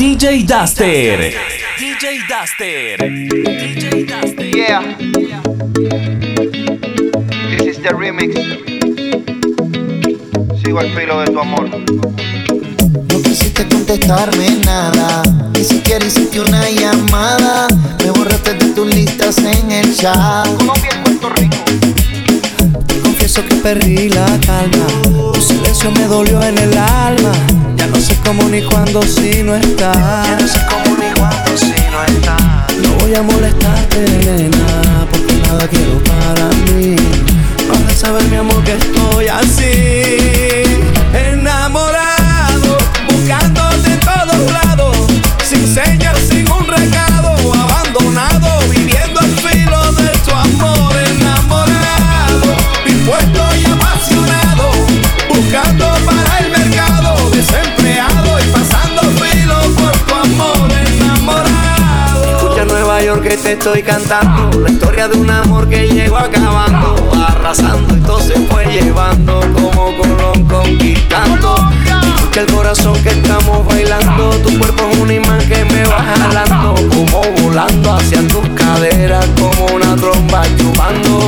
DJ Duster. DJ Duster. DJ Duster. Yeah. This is the remix. Sigo al filo de tu amor. No quisiste contestarme nada, ni siquiera hiciste una llamada. Me borraste de tus listas en el chat. Colombia y Puerto Rico. Confieso que perdí la calma. Tu silencio me dolió en el alma. Cómo ni cuándo si no estás. Ya no sé cómo ni si no estás. No voy a molestarte, nena, porque nada quiero para mí. No has de saber, mi amor, que estoy así. Enamorado, buscándote en todos lados. Sin señas, sin un recado. Que te estoy cantando. La historia de un amor que llegó acabando. Arrasando y todo se fue llevando. Como Colón conquistando. Escucha el corazón que estamos bailando. Tu cuerpo es un imán que me va jalando. Como volando hacia tus caderas. Como una tromba chupando.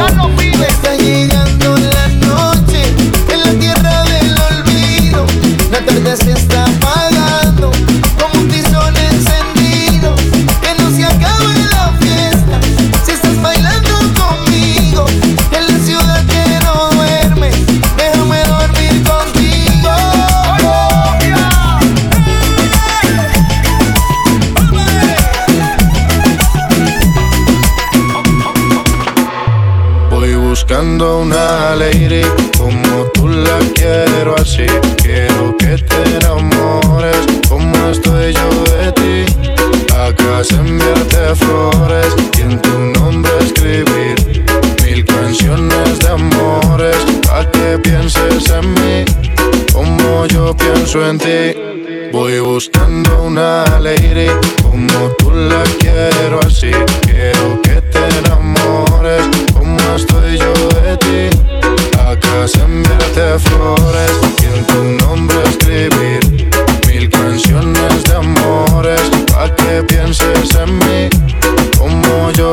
Te enamores estoy yo de ti. Acá enviarte flores y en tu nombre escribir mil canciones de amores. Pa' que pienses en mí como yo pienso en ti.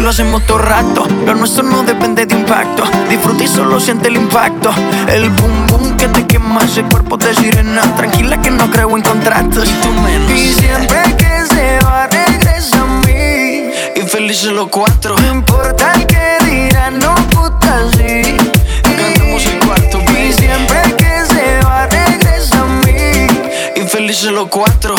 lo hacemos todo rato. Lo nuestro no depende de impacto. Disfruta y solo siente el impacto. El boom boom que te quema ese cuerpo de sirena. Tranquila que no creo en contratos. Y siempre que se va, regresa a mí. Y felices los cuatro. No importa el que dirán, no puta sí. Cantamos el cuarto. Y siempre que se va, regresa a mí. Y felices los cuatro.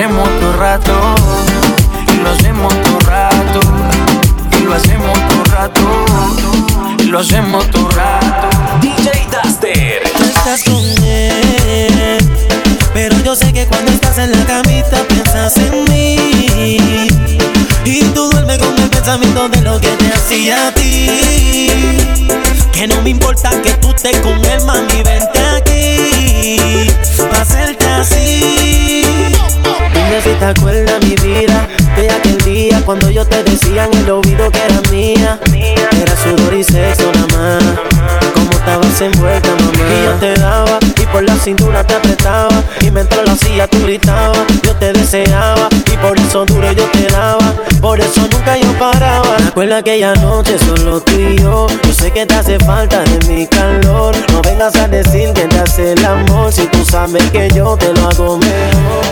Hacemos todo rato. Y lo hacemos todo rato. Y lo hacemos todo rato. Y lo hacemos todo rato. DJ Duster. Tú estás con él, pero yo sé que cuando estás en la camita piensas en mí. Y tú duermes con el pensamiento de lo que te hacía a ti. Que no me importa que tú estés con él, mami, vente aquí. Pa' hacerte así. Te acuerdas mi vida de aquel día cuando yo te decía en el oído que era mía. Era sudor y sexo nada más. Como estabas envuelta, mamá. Y yo te daba y por la cintura te apretaba. Y mientras lo hacía tú gritabas. Yo te deseaba y por eso duro yo te daba. Por eso nunca yo paraba. Me acuerdo aquella noche solo tú y yo. Yo sé que te hace falta de mi calor. No vengas a decir que te hace el amor. Si tú sabes que yo te lo hago mejor.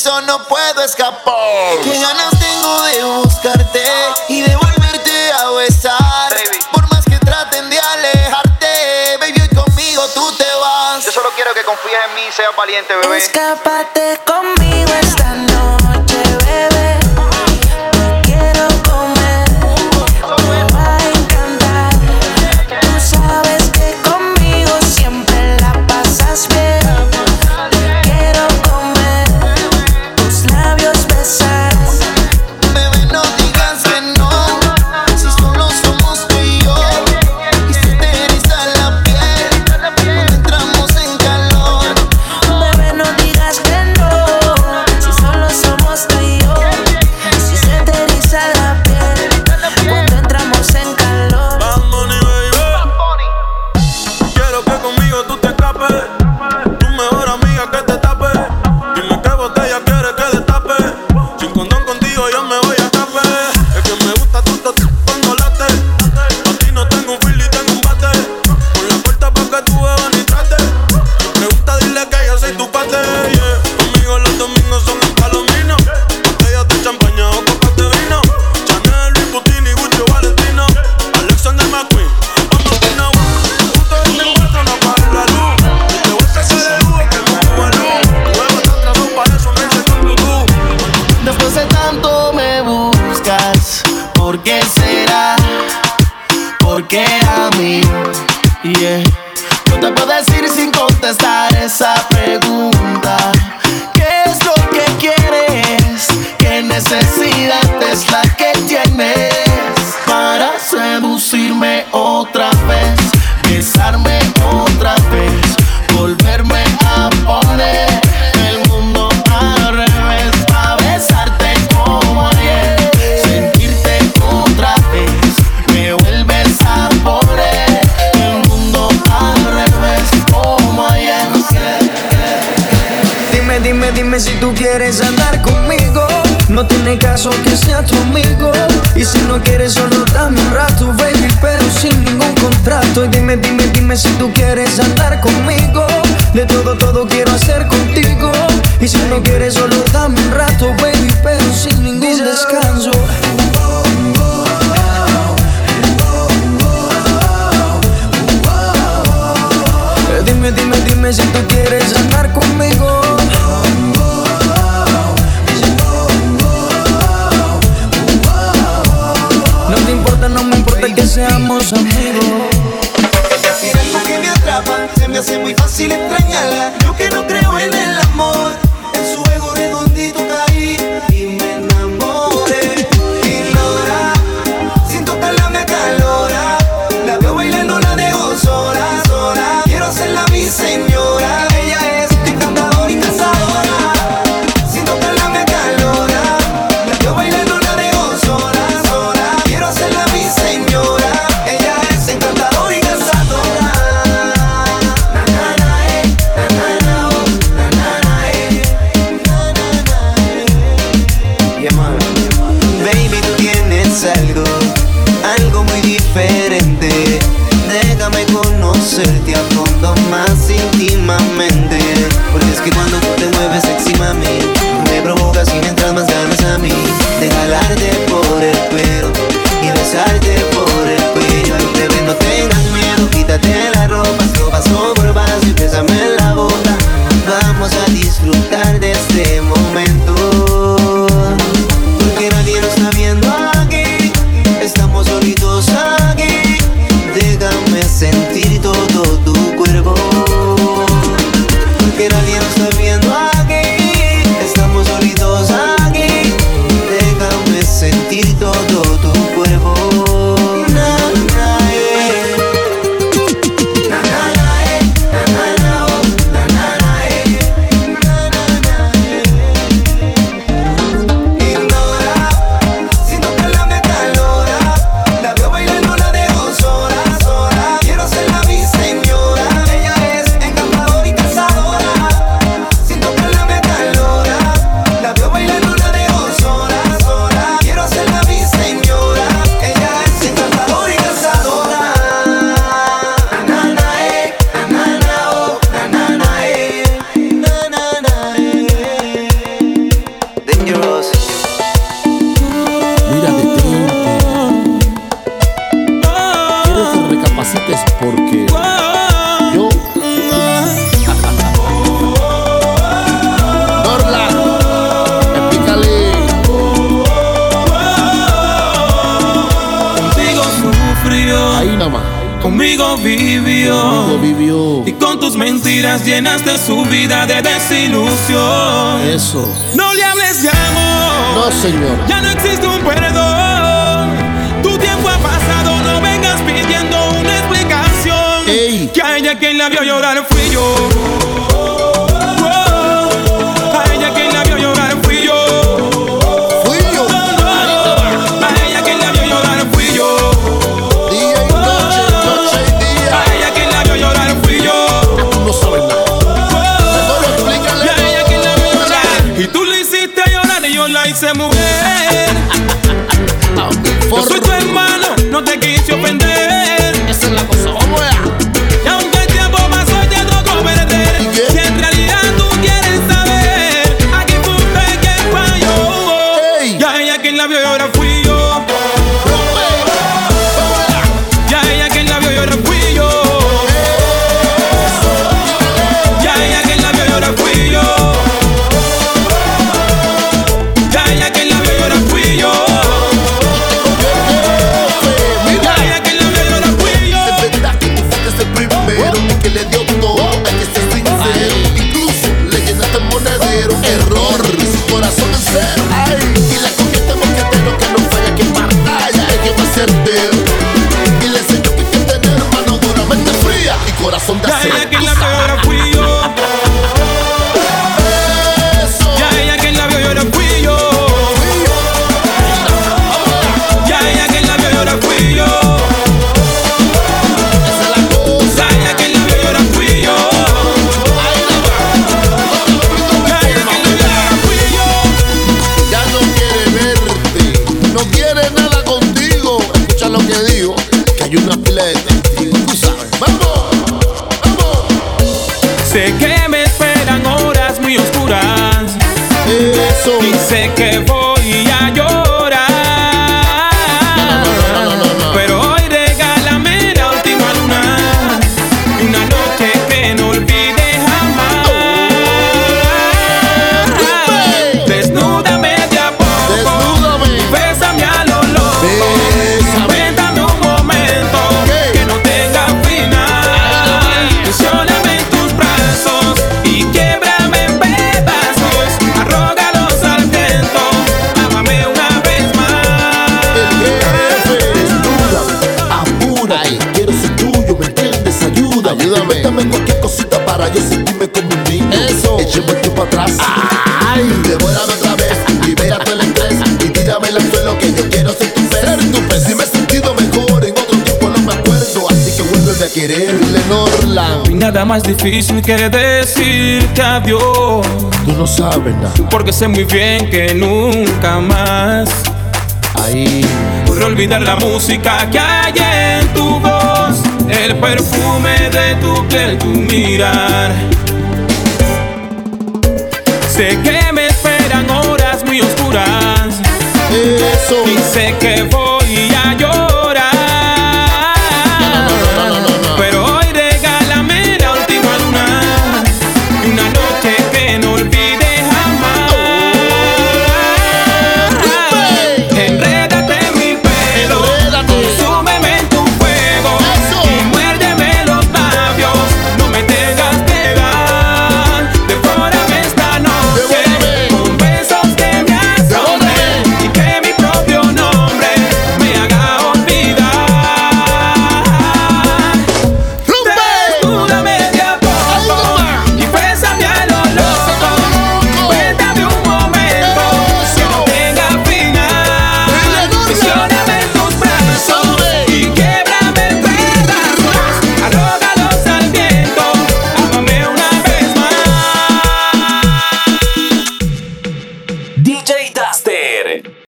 piso no puedo escapar. Qué ganas tengo de buscarte y de volverte a besar. Por más que traten de alejarte, baby, hoy conmigo tú te vas. Yo solo quiero que confíes en mí y seas valiente, bebé. Escápate conmigo esta noche, bebé. porque sé todo quiero hacer contigo. Y si no quieres vivió. Y con tus mentiras llenaste su vida de desilusión. Eso. No le hables de amor. No, señor. Ya no existe un perdón. Tu tiempo ha pasado, no vengas pidiendo una explicación. Ey. Que a ella quien la vio llorar fui yo. corazón de ya. Ella que la fui yo. Ya ella que la vio yo ahora fui yo. Ya ella que la vio yo ahora fui yo. Hay una pila Dice que voy Nada más difícil que decirte adiós. Tú no sabes nada. Porque sé muy bien que nunca más. Ahí. Podré olvidar la música que hay en tu voz. El perfume de tu piel, tu mirar. Sé que me esperan horas muy oscuras. Y sé que voy